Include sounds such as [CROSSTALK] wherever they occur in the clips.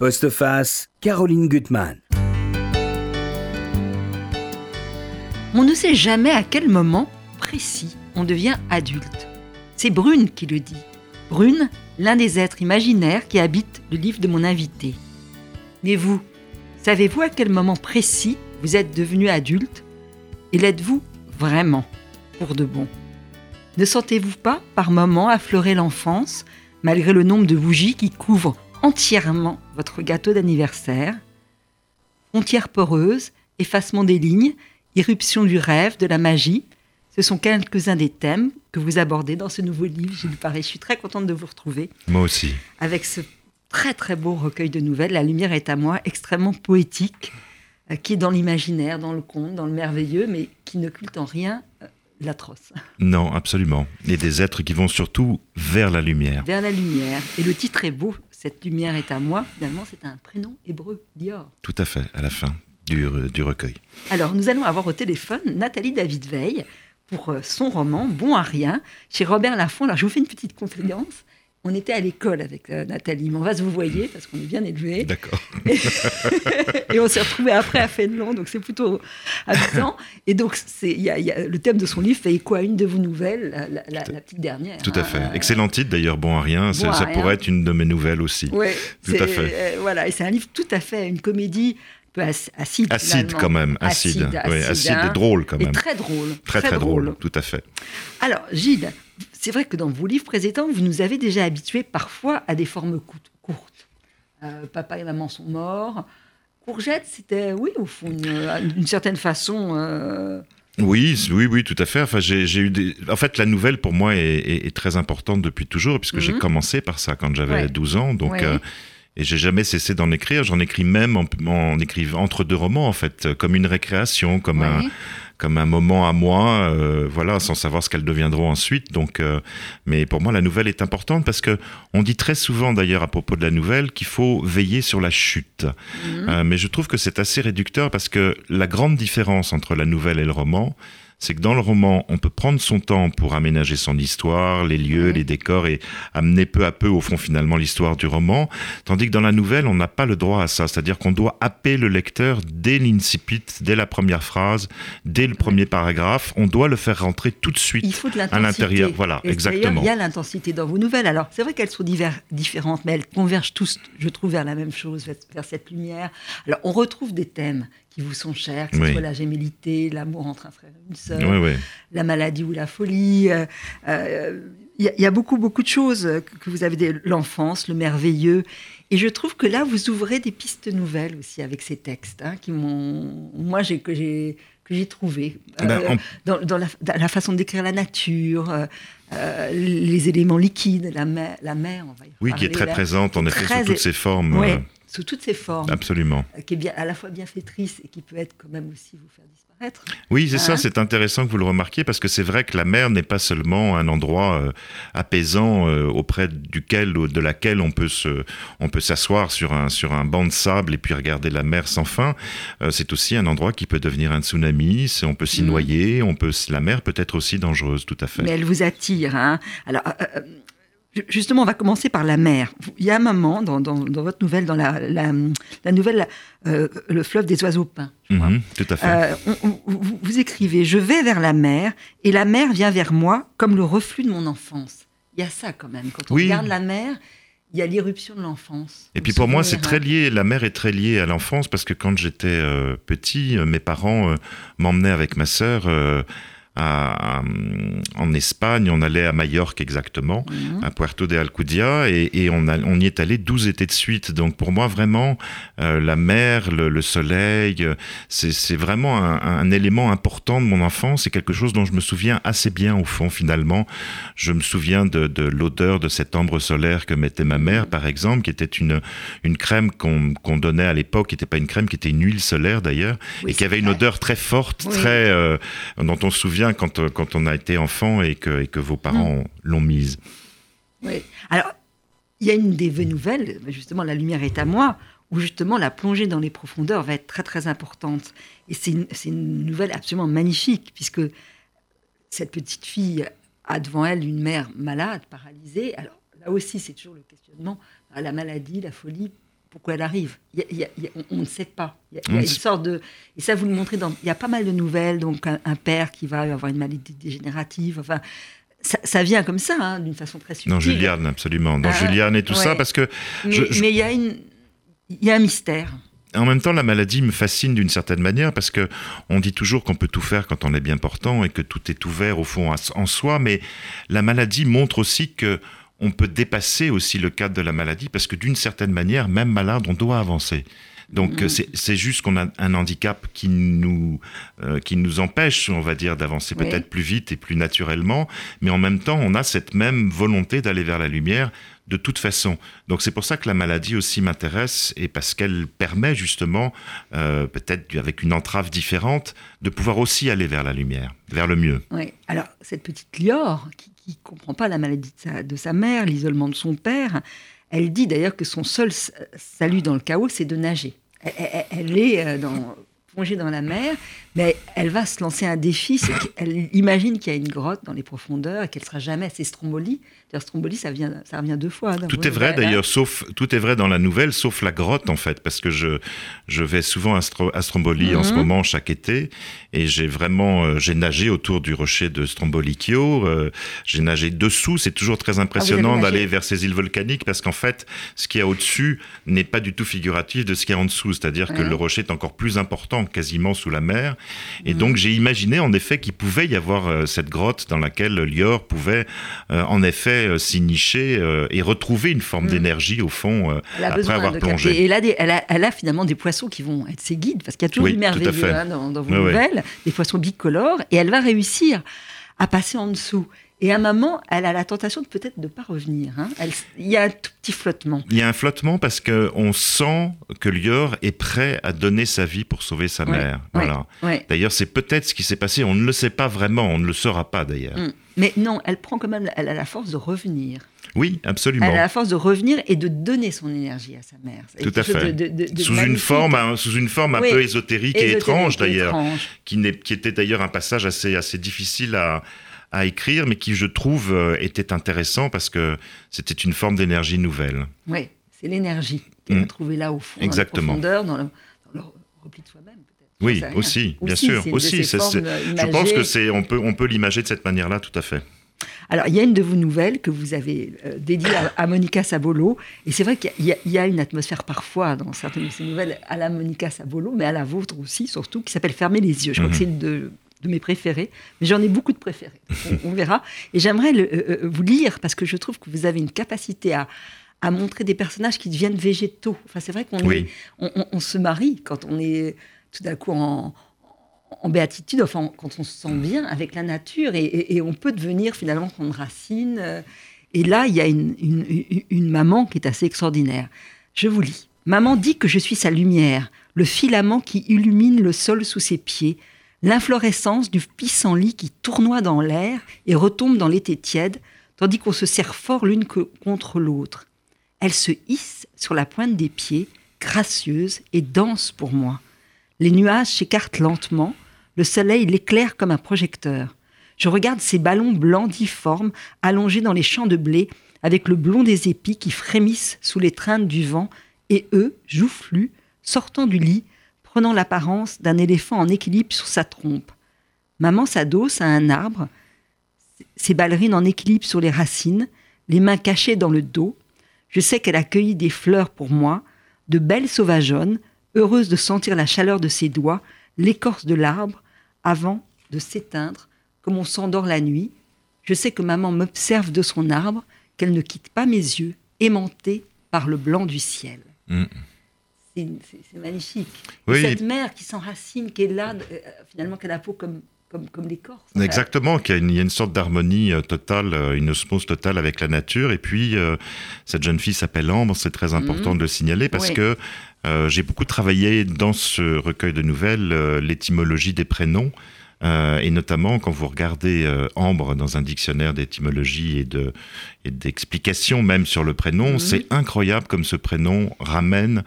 Postface, Caroline Gutmann. On ne sait jamais à quel moment précis on devient adulte. C'est Brune qui le dit. Brune, l'un des êtres imaginaires qui habitent le livre de mon invité. Mais vous, savez-vous à quel moment précis vous êtes devenu adulte? Et l'êtes-vous vraiment, pour de bon? Ne sentez-vous pas, par moments, affleurer l'enfance, malgré le nombre de bougies qui couvrent entièrement votre gâteau d'anniversaire Frontières poreuses, effacement des lignes, irruption du rêve, de la magie, ce sont quelques-uns des thèmes que vous abordez dans ce nouveau livre, Gilles Paré. Je suis très contente de vous retrouver. Moi aussi. Avec ce très très beau recueil de nouvelles, La lumière est à moi, extrêmement poétique, euh, qui est dans l'imaginaire, dans le conte, dans le merveilleux, mais qui ne culte en rien euh, l'atroce. Non, absolument. Et des êtres qui vont surtout vers la lumière. Vers la lumière. Et le titre est beau, Cette lumière est à moi. Finalement, c'est un prénom hébreu, Dior. Tout à fait, à la fin du, du recueil. Alors, nous allons avoir au téléphone Nathalie David-Veil pour euh, son roman Bon à rien chez Robert Laffont. Alors je vous fais une petite confidence. On était à l'école avec euh, Nathalie, mais on va se vous voyez parce qu'on est bien élevés. D'accord. [LAUGHS] Et, on s'est retrouvés après à Fénelon, donc c'est plutôt amusant. Et donc c'est, y a, y a, le thème de son livre fait écho à une de vos nouvelles, la, la, la petite dernière. Tout à fait. Euh, Excellent titre d'ailleurs, Bon à rien. Bon ça, à ça rien. pourrait être une de mes nouvelles aussi. Oui, tout à fait. Euh, voilà, et c'est un livre tout à fait une comédie peu acide. Acide quand même, acide. Acide, oui, acide, acide hein. et drôle quand même. Et très drôle. Très, très, drôle. drôle. tout à fait. Alors, Gilles, c'est vrai que dans vos livres précédents, vous nous avez déjà habitués parfois à des formes courtes. Euh, papa et maman sont morts. Courgette, c'était, oui, au fond, d'une certaine façon. Euh... Oui, oui, oui, tout à fait. Enfin, j'ai eu des... En fait, la nouvelle pour moi est, est, est très importante depuis toujours, puisque mm -hmm. j'ai commencé par ça quand j'avais Ouais. 12 ans. Donc, Ouais. euh, et j'ai jamais cessé d'en écrire. J'en écris même en, en, écrivant entre deux romans, en fait, comme une récréation, comme Ouais. un comme un moment à moi, euh, voilà, sans savoir ce qu'elles deviendront ensuite. Donc, euh, mais pour moi, la nouvelle est importante parce que on dit très souvent, d'ailleurs, à propos de la nouvelle, qu'il faut veiller sur la chute. Mhm. Euh, mais je trouve que c'est assez réducteur parce que la grande différence entre la nouvelle et le roman, c'est que dans le roman, on peut prendre son temps pour aménager son histoire, les lieux, les décors et amener peu à peu, au fond, finalement, l'histoire du roman. Tandis que dans la nouvelle, on n'a pas le droit à ça. C'est-à-dire qu'on doit happer le lecteur dès l'incipit, dès la première phrase, dès le premier paragraphe. On doit le faire rentrer tout de suite Il faut de à l'intérieur. Voilà, Et exactement. Il y a l'intensité dans vos nouvelles. Alors, c'est vrai qu'elles sont divers- différentes, mais elles convergent tous, je trouve, vers la même chose, vers cette lumière. Alors, on retrouve des thèmes qui vous sont chers, que ce Oui. soit la gémilité, l'amour entre un frère et une sœur, la maladie ou la folie. euh, euh, Il y, a- il y a beaucoup, beaucoup de choses que, vous avez, l'enfance, le merveilleux. Et je trouve que là, vous ouvrez des pistes nouvelles aussi avec ces textes, hein, qui m'ont, moi, j'ai, que j'ai que j'ai trouvé Euh, Ben, on- dans, dans la, dans la façon de décrire la nature, euh, euh, les éléments liquides, la mer, la mer on va y Oui, qui est très là, présente, en effet, sous toutes ses formes. Ouais, euh, sous toutes ses formes, absolument. euh, qui est bien, à la fois bienfaitrice et qui peut être quand même aussi vous faire disparaître. Oui, c'est ça, Hein c'est intéressant que vous le remarquiez parce que c'est vrai que la mer n'est pas seulement un endroit euh, apaisant euh, auprès duquel ou de laquelle on peut se, on peut s'asseoir sur un sur un banc de sable et puis regarder la mer sans fin. Euh, c'est aussi un endroit qui peut devenir un tsunami. c'est- On peut s'y Mhm. noyer. On peut, la mer peut être aussi dangereuse, tout à fait. Mais elle vous attire. Hein Alors, justement, on va commencer par la mer. Il y a un moment dans, dans, dans votre nouvelle, dans la, la, la nouvelle euh, Le fleuve des oiseaux peints. Mhm, tout à fait. Euh, on- on- vous, vous écrivez Je vais vers la mer et la mer vient vers moi comme le reflux de mon enfance. Il y a ça quand même. Quand on Oui. regarde la mer, il y a l'irruption de l'enfance. Et puis pour moi, c'est très lié, la mer est très liée à l'enfance parce que quand j'étais euh, petit, mes parents m'emmenaient avec ma sœur à- à, en Espagne, on allait à Majorque exactement, Mhm. à Puerto de Alcudia, et, et on, a- on y est allé 12 étés de suite. Donc pour moi, vraiment, euh, la mer, le, le soleil, euh, c'est vraiment un, un élément important de mon enfance, c'est quelque chose dont je me souviens assez bien au fond finalement. Je me souviens de, de l'odeur de cette ambre solaire que mettait ma mère, par exemple, qui était une, une crème qu'on donnait à l'époque, qui n'était pas une crème, qui était une huile solaire d'ailleurs, Oui, et qui avait une odeur très forte, Oui. très euh, dont on se souvient quand, euh, quand on a été enfant et que, et que vos parents Mm. l'ont mise. Oui. Alors, il y a une des vœux nouvelles, justement, La lumière est à moi, où justement la plongée dans les profondeurs va être très très importante. Et c'est une, une nouvelle absolument magnifique, puisque cette petite fille a devant elle une mère malade, paralysée. Alors là aussi, c'est toujours le questionnement, la maladie, la folie, pourquoi elle arrive. on, ne sait pas. Il y a, une sorte de. Et ça, vous le montrez dans. Il y a pas mal de nouvelles. Donc, un, père qui va avoir une maladie dégénérative. Enfin. Ça, vient comme ça, hein, d'une façon très subtile. Dans Juliane, absolument. Dans ah, Juliane et tout ça, parce que. Mais il y a une. Il y a un mystère en même temps, la maladie me fascine d'une certaine manière parce que on dit toujours qu'on peut tout faire quand on est bien portant et que tout est ouvert au fond en soi, mais la maladie montre aussi que on peut dépasser aussi le cadre de la maladie parce que d'une certaine manière, même malade, on doit avancer. Donc mm. c'est juste qu'on a un handicap qui nous, euh, qui nous empêche, on va dire, d'avancer peut-être plus vite et plus naturellement, mais en même temps, on a cette même volonté d'aller vers la lumière de toute façon. Donc c'est pour ça que la maladie aussi m'intéresse et parce qu'elle permet justement, euh, peut-être avec une entrave différente, de pouvoir aussi aller vers la lumière, vers le mieux. Oui. Alors cette petite Lior qui, comprend pas la maladie de sa, mère, l'isolement de son père, elle dit d'ailleurs que son seul salut dans le chaos, c'est de nager. Elle, est euh, dans, plongée dans la mer, mais elle va se lancer un défi, c'est qu'elle imagine qu'il y a une grotte dans les profondeurs et qu'elle sera jamais assez Stromboli Stromboli, ça, vient, ça revient deux fois. tout est vrai d'ailleurs, sauf tout est vrai dans la nouvelle, sauf la grotte en fait, parce que je je vais souvent à, Stromboli en ce mhm. moment chaque été, et j'ai vraiment euh, j'ai nagé autour du rocher de Strombolicchio, euh, j'ai nagé dessous. C'est toujours très ah, impressionnant d'aller vers ces îles volcaniques parce qu'en fait, ce qu'il y a au-dessus n'est pas du tout figuratif de ce qu'il y a en dessous, c'est-à-dire que le rocher est encore plus important, quasiment sous la mer, et donc j'ai imaginé en effet qu'il pouvait y avoir euh, cette grotte dans laquelle Lior pouvait en effet euh, s'y nicher euh, et retrouver une forme mm. d'énergie au fond euh, après avoir plongé. Et elle a, elle, a, finalement des poissons qui vont être ses guides, parce qu'il y a toujours du merveilleux hein, dans, vos nouvelles, des poissons bicolores, et elle va réussir à passer en dessous. Et à un moment, elle a la tentation de peut-être de ne pas revenir. Hein. il y a un tout petit flottement. Il y a un flottement parce qu'on sent que Lior est prêt à donner sa vie pour sauver sa mère. voilà. D'ailleurs, c'est peut-être ce qui s'est passé. On ne le sait pas vraiment. On ne le saura pas d'ailleurs. Mm. Mais non, elle prend quand même, elle a la force de revenir. Oui, absolument. Elle a la force de revenir et de donner son énergie à sa mère. Tout à fait. sous, une forme, sous une forme un peu ésotérique, et étrange d'ailleurs, qui, qui était d'ailleurs un passage assez, assez difficile à, à écrire, mais qui, je trouve, euh, était intéressant parce que c'était une forme d'énergie nouvelle. Oui, c'est l'énergie qu'elle a mm. trouvée là au fond, Exactement. dans la profondeur, dans le, dans le repli de soi-même. Oui, aussi, bien sûr, aussi. je pense que c'est, on peut, on peut l'imager de cette manière-là, tout à fait. Alors, il y a une de vos nouvelles que vous avez euh, dédiée à, Monica Sabolo. Et c'est vrai qu'il y, a une atmosphère parfois dans certaines de ces nouvelles à la Monica Sabolo, mais à la vôtre aussi, surtout, qui s'appelle Fermer les yeux. Je crois que mhm. c'est une de, mes préférées, mais j'en ai beaucoup de préférées. [LAUGHS] On, verra. Et j'aimerais euh, euh, vous lire parce que je trouve que vous avez une capacité à, à montrer des personnages qui deviennent végétaux. Enfin, c'est vrai qu'on on, se marie quand on est tout d'un coup en, béatitude, enfin, quand on se sent bien avec la nature, et, on peut devenir finalement une racine. Euh, et là, il y a une, une, maman qui est assez extraordinaire. Je vous lis. Maman dit que je suis sa lumière, le filament qui illumine le sol sous ses pieds, l'inflorescence du pissenlit qui tournoie dans l'air et retombe dans l'été tiède, tandis qu'on se serre fort l'une contre l'autre. Elle se hisse sur la pointe des pieds, gracieuse et dense pour moi. Les nuages s'écartent lentement, le soleil l'éclaire comme un projecteur. Je regarde ces ballons blancs difformes allongés dans les champs de blé, avec le blond des épis qui frémissent sous les traintes du vent, et eux, joufflus, sortant du lit, prenant l'apparence d'un éléphant en équilibre sur sa trompe. Maman s'adosse à un arbre, ses ballerines en équilibre sur les racines, les mains cachées dans le dos. Je sais qu'elle a cueilli des fleurs pour moi, de belles sauvageonnes, heureuse de sentir la chaleur de ses doigts, l'écorce de l'arbre, avant de s'éteindre, comme on s'endort la nuit. Je sais que maman m'observe de son arbre, qu'elle ne quitte pas mes yeux, aimantée par le blanc du ciel. Mm. C'est magnifique. Cette mère qui s'enracine, qui est là, euh, finalement, qui a la peau comme, comme, comme l'écorce. Exactement, qu'il y, a une sorte d'harmonie euh, totale, euh, une osmose totale avec la nature. Et puis, cette jeune fille s'appelle Ambre, c'est très important mm. de le signaler parce que j'ai beaucoup travaillé dans ce recueil de nouvelles l'étymologie des prénoms. Euh, et notamment quand vous regardez Ambre dans un dictionnaire d'étymologie et de et d'explications même sur le prénom, mhm. c'est incroyable comme ce prénom ramène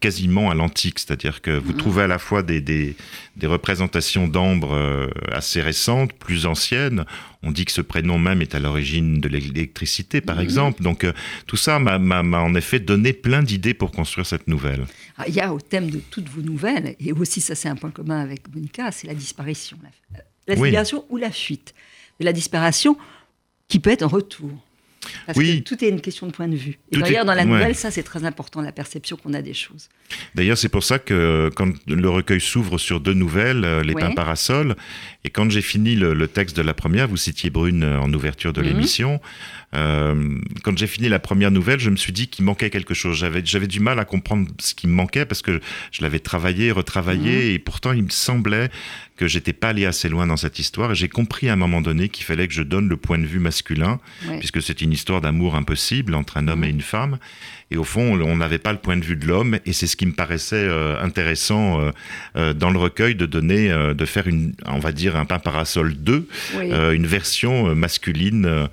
quasiment à l'antique, c'est-à-dire que vous Mhm. trouvez à la fois des, des, des représentations d'ambre euh, assez récentes, plus anciennes. On dit que ce prénom même est à l'origine de l'électricité, par Mhm. exemple. Donc euh, tout ça m'a en effet donné plein d'idées pour construire cette nouvelle. Ah, Il y a au thème de toutes vos nouvelles, et aussi ça c'est un point commun avec Monica, c'est la disparition. La, la Oui. disparition ou la fuite. Mais la disparition qui peut être un retour. Parce Oui. que tout est une question de point de vue. Et d'ailleurs, est- dans la ouais. nouvelle, ça c'est très important, la perception qu'on a des choses. D'ailleurs, c'est pour ça que quand le recueil s'ouvre sur deux nouvelles, euh, Les Ouais. Pins Parasols, et quand j'ai fini le, le texte de la première, vous citiez Brune euh, en ouverture de Mhm. l'émission, euh, quand j'ai fini la première nouvelle, je me suis dit qu'il manquait quelque chose. J'avais, j'avais du mal à comprendre ce qui me manquait parce que je l'avais travaillé, retravaillé, et pourtant il me semblait que j'étais pas allé assez loin dans cette histoire, et j'ai compris à un moment donné qu'il fallait que je donne le point de vue masculin, Ouais. puisque c'est une histoire d'amour impossible entre un homme Mhm. et une femme. Et au fond, on n'avait pas le point de vue de l'homme, et c'est ce qui me paraissait euh, intéressant euh, euh, dans le recueil de donner, de faire une, on va dire un pain parasol 2, Oui. euh, une version masculine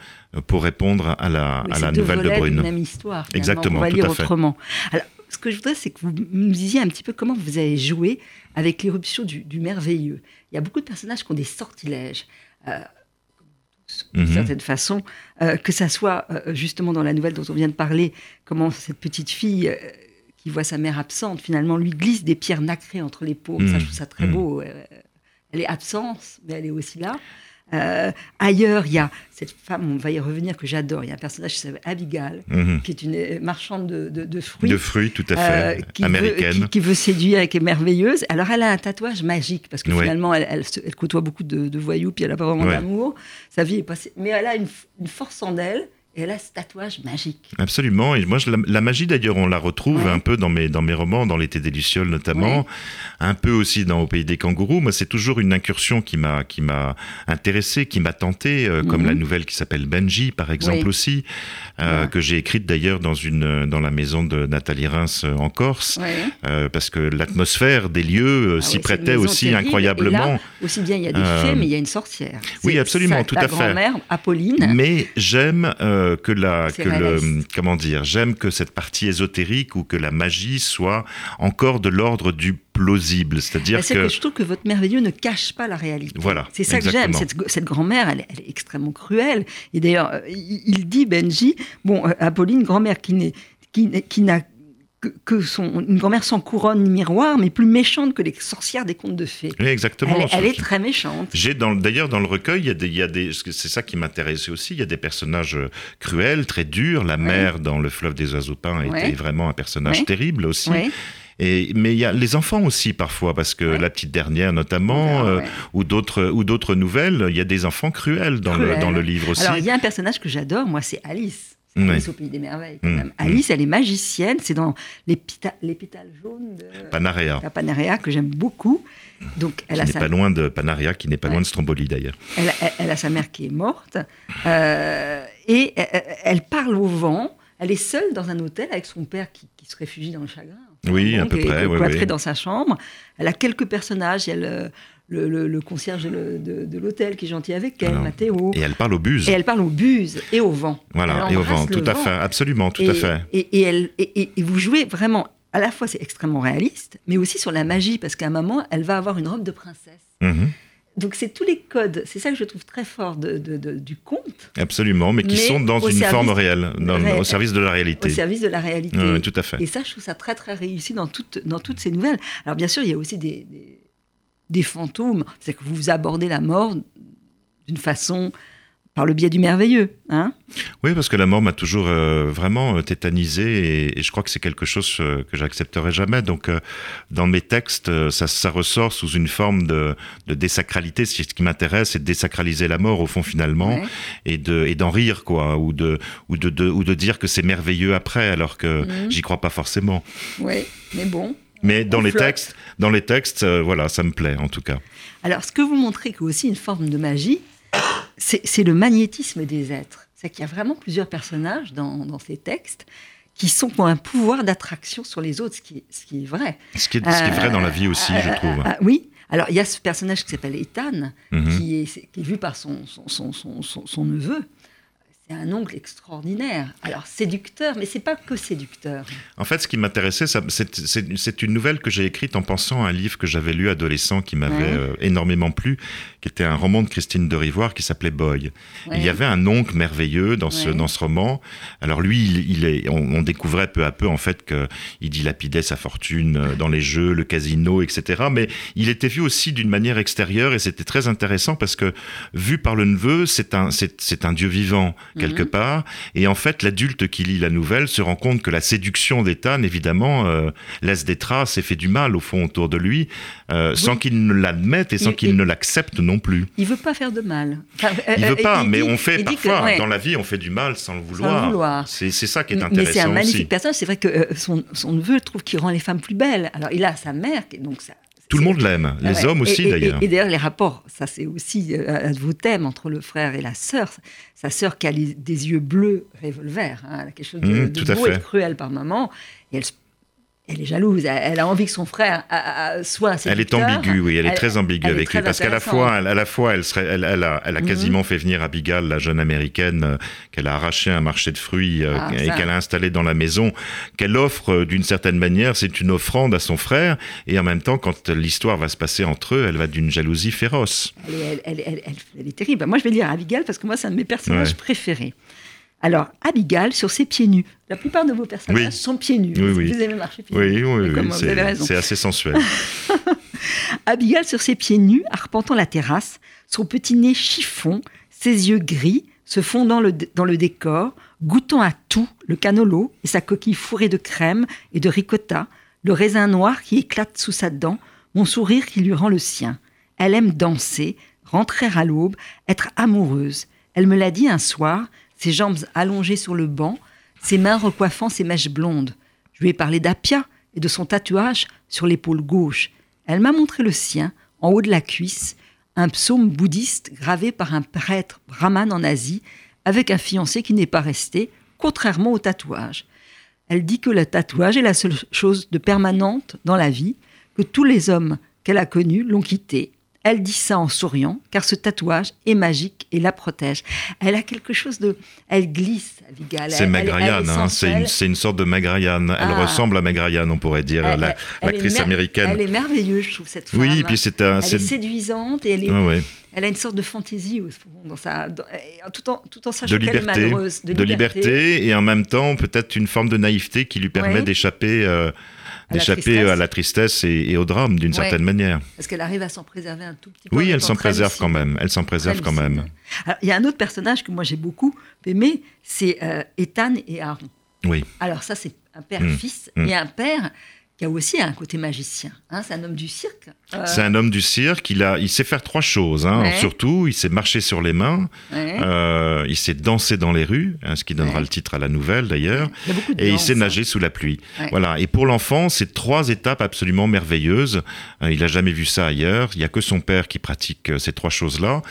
pour répondre à la, à la nouvelle de Brune. même histoire. Exactement, On va tout lire à fait. autrement. Alors, ce que je voudrais, c'est que vous me disiez un petit peu comment vous avez joué avec l'éruption du, du merveilleux. Il y a beaucoup de personnages qui ont des sortilèges. euh, d'une Mhm. certaine façon, euh, que ça soit euh, justement dans la nouvelle dont on vient de parler, comment cette petite fille euh, qui voit sa mère absente, finalement, lui glisse des pierres nacrées entre les paumes. Ça, Mhm. je trouve ça très Mhm. beau. Elle est absente, mais elle est aussi là. Euh, ailleurs, il y a cette femme, on va y revenir, que j'adore. Il y a un personnage qui s'appelle Abigail, Mhm. qui est une euh, marchande de, de- de fruits. De fruits, tout à euh, fait, qui, veut, américaine. qui, qui veut séduire et qui est merveilleuse. Alors, elle a un tatouage magique parce que Ouais. finalement, elle, elle se- elle côtoie beaucoup de, de voyous, puis elle n'a pas vraiment Ouais. d'amour. Sa vie est passée. Mais elle a une force en elle et a ce tatouage magique. Absolument. Et moi, je- la, la magie, d'ailleurs, on la retrouve Ouais. un peu dans mes, dans mes romans, dans L'été des Lucioles notamment, Ouais. un peu aussi dans Au pays des kangourous. Moi, c'est toujours une incursion qui m'a, qui m'a intéressé, qui m'a tenté, euh, comme Mhm. la nouvelle qui s'appelle Benji, par exemple aussi, euh, que j'ai écrite d'ailleurs dans, une, dans la maison de Nathalie Reims euh, en Corse, euh, parce que l'atmosphère des lieux Ah s'y prêtait aussi terrible. incroyablement. Et là, aussi bien, il y a des fées, mais il y a une sorcière. oui, absolument, ça, tout à fait. grand-mère, Apolline. Mais j'aime euh, que la que le comment dire j'aime que cette partie ésotérique ou que la magie soit encore de l'ordre du plausible, c'est-à-dire Bah, c'est que, que je trouve que votre merveilleux ne cache pas la réalité. Voilà, C'est ça que j'aime. Cette, cette grand-mère, elle, est- elle est extrêmement cruelle. Et d'ailleurs, euh, il, il dit, Benji, bon, euh, Apolline, grand-mère qui n'est qui, n'est- qui n'a que, que son, une grand-mère sans couronne ni miroir, mais plus méchante que les sorcières des contes de fées. Oui, exactement. Elle, est- elle Je- est très méchante. J'ai d'ailleurs dans le recueil, il y a des, il y a des c'est ça qui m'intéressait aussi. Il y a des personnages euh, cruels, très durs. La mère dans le fleuve des oiseaux peints était Ouais. vraiment un personnage Ouais. terrible aussi. Et mais il y a les enfants aussi parfois parce que Ouais. la petite dernière notamment euh, ou d'autres ou d'autres nouvelles, il y a des enfants cruels dans le dans le livre aussi. Alors, il y a un personnage que j'adore, moi, c'est Alice. C'est. Alice au Pays des Merveilles, quand Mm, même. mm. Alice, elle est magicienne. C'est dans pétales jaunes de Panaria. la Panarea que j'aime beaucoup. Donc, elle qui a n'est sa pas loin de Panaria, qui n'est pas Ouais. loin de Stromboli d'ailleurs. Elle, elle- elle a sa mère qui est morte euh, et elle, elle parle au vent. Elle est seule dans un hôtel avec son père qui, qui se réfugie dans le chagrin. Oui, à peu elle est près, oui, cloîtrée oui. dans sa chambre. Elle a quelques personnages. Le, le, le- le concierge de, le- de- de l'hôtel qui est gentil avec elle, Alors, Mathéo. Et elle parle au buse. Et elle parle aux buses et au vent. Voilà, et au vent, tout à fait, absolument, tout et, à fait. Et, et elle, et, et- et vous jouez vraiment, à la fois c'est extrêmement réaliste, mais aussi sur la magie, parce qu'à un moment, elle va avoir une robe de princesse. Mhm, Donc c'est tous les codes, c'est ça que je trouve très fort de, de- de- du conte, absolument, mais qui Mais sont dans au une forme réelle, dans- au service de la au réalité. service de la réalité. Ouais, tout à fait. Et ça, je trouve ça très très réussi dans toutes, dans toutes ces nouvelles. Alors bien sûr, il y a aussi des, des, des fantômes, c'est que vous abordez la mort d'une façon par le biais du merveilleux. Hein? Oui, parce que la mort m'a toujours euh, vraiment euh, tétanisé et, et je crois que c'est quelque chose euh, que j'accepterai jamais. Donc, euh, dans mes textes, ça, ça ressort sous une forme de, de désacralité. Ce qui m'intéresse, c'est de désacraliser la mort au fond finalement Ouais. et de et d'en rire quoi, ou de ou de, de- ou de dire que c'est merveilleux après, alors que Mhm. j'y crois pas forcément. Oui, mais bon. Mais dans On les flotte. textes, dans les textes, euh, voilà, ça me plaît en tout cas. Alors, ce que vous montrez que aussi une forme de magie, c'est le magnétisme des êtres. C'est qu'il y a vraiment plusieurs personnages dans, dans ces textes qui sont qui ont un pouvoir d'attraction sur les autres, ce qui, est- ce qui est vrai. Ce qui est, ce qui est vrai dans la vie aussi, je trouve. Oui. Alors, il y a ce personnage qui s'appelle Ethan, Mhm. qui, est, qui est vu par son, son, son, son, son- son neveu. C'est un oncle extraordinaire. Alors séducteur, mais c'est pas que séducteur. En fait, ce qui m'intéressait, c'est une nouvelle que j'ai écrite en pensant à un livre que j'avais lu adolescent qui m'avait euh, énormément plu, qui était un roman de Christine de Rivoire qui s'appelait Boy. Il y avait un oncle merveilleux dans ce, dans ce roman. Alors lui, il, est, on, découvrait peu à peu en fait qu'il dilapidait sa fortune euh, dans les jeux, le casino, etc. Mais il était vu aussi d'une manière extérieure et c'était très intéressant parce que vu par le neveu, c'est un, c'est un dieu vivant quelque mhm. part. Et en fait, l'adulte qui lit la nouvelle se rend compte que la séduction d'Ethan, évidemment, euh, laisse des traces et fait du mal, au fond, autour de lui, euh, sans qu'il ne l'admette et sans qu'il ne l'accepte non plus. Il veut pas faire de mal. il veut pas, mais on fait parfois, dans la vie, on fait du mal sans le vouloir. C'est ça qui est intéressant. Mais c'est un magnifique personnage. C'est vrai que son, son neveu trouve qu'il rend les femmes plus belles. Alors, il a sa mère, donc ça, tout le monde l'aime, les hommes aussi d'ailleurs. Et, d'ailleurs, les rapports, ça c'est aussi euh, un de vos thèmes entre le frère et la sœur. Sa sœur qui a des yeux bleus revolver, hein, quelque chose de, mmh, de beau et cruel par moment. Et elle elle est jalouse, elle a envie que son frère soit Elle est ambiguë, oui, elle est très ambiguë avec lui, parce qu'à la fois, à la fois, elle, serait, elle, a, elle a mhm. quasiment fait venir Abigail, la jeune américaine, euh, qu'elle a arraché un marché de fruits euh, ah, et qu'elle a installé dans la maison, qu'elle offre euh, d'une certaine manière, c'est une offrande à son frère, et en même temps, quand l'histoire va se passer entre eux, elle va d'une jalousie féroce. Elle est, terrible. Moi, je vais lire Abigail parce que moi, c'est un de mes personnages préférés. Alors, Abigail sur ses pieds nus. La plupart de vos personnages sont pieds nus. Oui, Vous aimez marcher pieds nus. Oui, oui, oui c'est assez sensuel. [LAUGHS] Abigail sur ses pieds nus, arpentant la terrasse, son petit nez chiffon, ses yeux gris, se fondant dans le décor, goûtant à tout, le canolo et sa coquille fourrée de crème et de ricotta, le raisin noir qui éclate sous sa dent, mon sourire qui lui rend le sien. Elle aime danser, rentrer à l'aube, être amoureuse. Elle me l'a dit un soir, ses jambes allongées sur le banc, ses mains recoiffant ses mèches blondes. Je lui ai parlé d'Apia et de son tatouage sur l'épaule gauche. Elle m'a montré le sien, en haut de la cuisse, un psaume bouddhiste gravé par un prêtre brahman en Asie, avec un fiancé qui n'est pas resté, contrairement au tatouage. Elle dit que le tatouage est la seule chose de permanente dans la vie, que tous les hommes qu'elle a connus l'ont quitté, elle dit ça en souriant, car ce tatouage est magique et la protège. Elle a quelque chose de... Elle glisse, Abigail. C'est Meg hein, c'est une, sorte de Meg Elle ah. ressemble à Meg on pourrait dire, l'actrice américaine. Elle est merveilleuse, je trouve, cette femme. Oui, puis c'est. Elle est séduisante et elle est... Elle a une sorte de fantaisie dans sa, tout, en, tout en sachant qu'elle est malheureuse. De, liberté. et en même temps peut-être une forme de naïveté qui lui permet d'échapper euh, d'échapper à la tristesse et, au drame d'une certaine manière. Parce qu'elle arrive à s'en préserver un tout petit peu. Oui, elle s'en préserve quand même. Elle s'en préserve quand même. il y a un autre personnage que moi j'ai beaucoup aimé, c'est euh, Ethan et Aaron. Oui. Alors ça, c'est un père-fils mmh. et un père qui a aussi un côté magicien. Hein, c'est un homme du cirque. Euh, c'est un homme du cirque. Il, a, il sait faire trois choses. Hein. Surtout, il sait marcher sur les mains. Euh, il sait danser dans les rues, hein, ce qui donnera le titre à la nouvelle d'ailleurs. Et il sait nager sous la pluie. Voilà. Et pour l'enfant, c'est trois étapes absolument merveilleuses. Euh, il n'a jamais vu ça ailleurs. Il n'y a que son père qui pratique ces trois choses-là.